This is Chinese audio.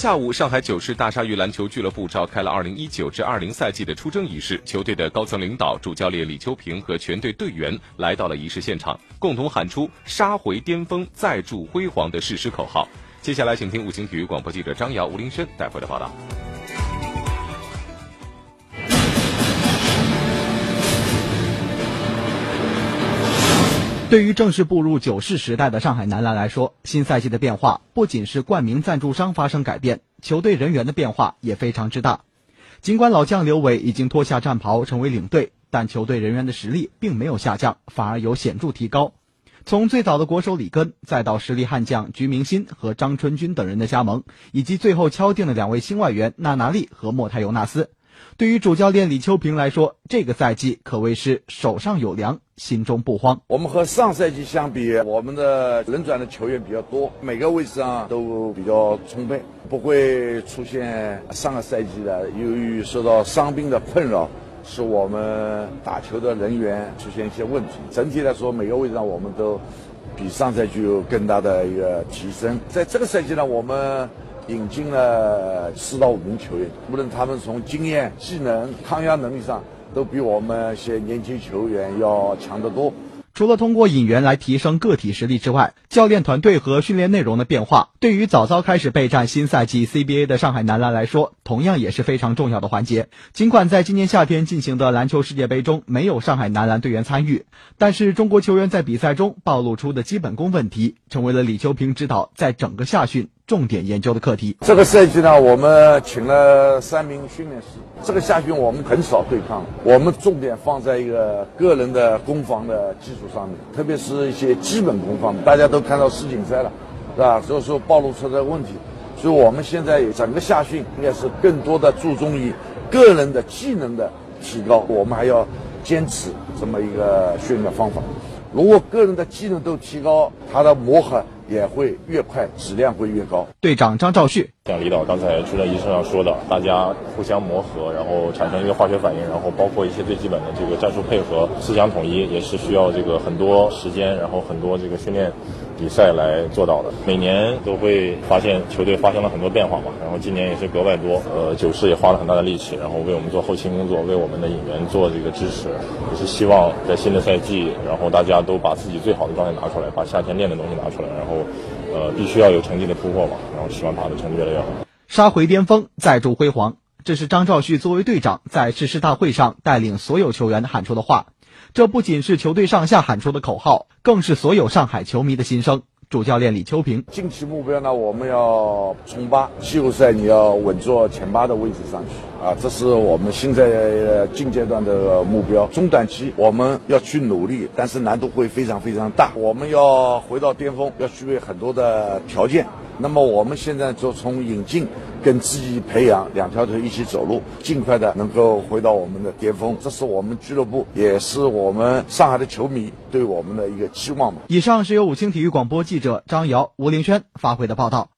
下午，上海九世大鲨鱼篮球俱乐部召开了2019至20赛季的出征仪式。球队的高层领导、主教练李秋平和全队队员来到了仪式现场，共同喊出“杀回巅峰，再铸辉煌”的誓师口号。接下来，请听五星体育广播记者张瑶、吴林轩带回的报道。对于正式步入九世时代的上海男篮来说，新赛季的变化不仅是冠名赞助商发生改变，球队人员的变化也非常之大。尽管老将刘伟已经脱下战袍成为领队，但球队人员的实力并没有下降，反而有显著提高。从最早的国手里根，再到实力悍将鞠明鑫和张春军等人的加盟，以及最后敲定的两位新外援纳纳利和莫泰尤纳斯。对于主教练李秋平来说，这个赛季可谓是手上有粮，心中不慌。我们和上赛季相比，我们的轮转的球员比较多，每个位置上都比较充沛，不会出现上个赛季的由于受到伤病的困扰，使我们打球的人员出现一些问题。整体来说，每个位置上我们都比上赛季有更大的一个提升。在这个赛季呢，我们。引进了四到五名球员，无论他们从经验、技能、抗压能力上，都比我们一些年轻球员要强得多。除了通过引援来提升个体实力之外，教练团队和训练内容的变化，对于早早开始备战新赛季 CBA 的上海男篮来说，同样也是非常重要的环节。尽管在今年夏天进行的篮球世界杯中没有上海男篮队员参与，但是中国球员在比赛中暴露出的基本功问题，成为了李秋平指导在整个夏训。重点研究的课题。这个赛季呢，我们请了三名训练师。这个夏训我们很少对抗，我们重点放在一个个人的攻防的基础上面，特别是一些基本功方面。大家都看到世锦赛了，是吧？所以说暴露出的问题，所以我们现在整个夏训应该是更多的注重于个人的技能的提高。我们还要坚持这么一个训练方法。如果个人的技能都提高，他的磨合。也会越快，质量会越高。队长张兆旭，像李导刚才出征仪式上说的，大家互相磨合，然后产生一个化学反应，然后包括一些最基本的这个战术配合、思想统一，也是需要这个很多时间，然后很多这个训练。比赛来做到的，每年都会发现球队发生了很多变化嘛，然后今年也是格外多。呃，九市也花了很大的力气，然后为我们做后勤工作，为我们的引援做这个支持，也是希望在新的赛季，然后大家都把自己最好的状态拿出来，把夏天练的东西拿出来，然后，呃，必须要有成绩的突破嘛，然后希望他的成绩越来越好，杀回巅峰，再铸辉煌。这是张兆旭作为队长在誓师大会上带领所有球员喊出的话。这不仅是球队上下喊出的口号，更是所有上海球迷的心声。主教练李秋平，近期目标呢，我们要冲八季后赛，你要稳坐前八的位置上去啊，这是我们现在近阶段的目标。中短期我们要去努力，但是难度会非常非常大。我们要回到巅峰，要具备很多的条件。那么我们现在就从引进跟自己培养两条腿一起走路，尽快的能够回到我们的巅峰。这是我们俱乐部，也是我们上海的球迷对我们的一个期望嘛。以上是由五星体育广播记者张瑶、吴凌轩发回的报道。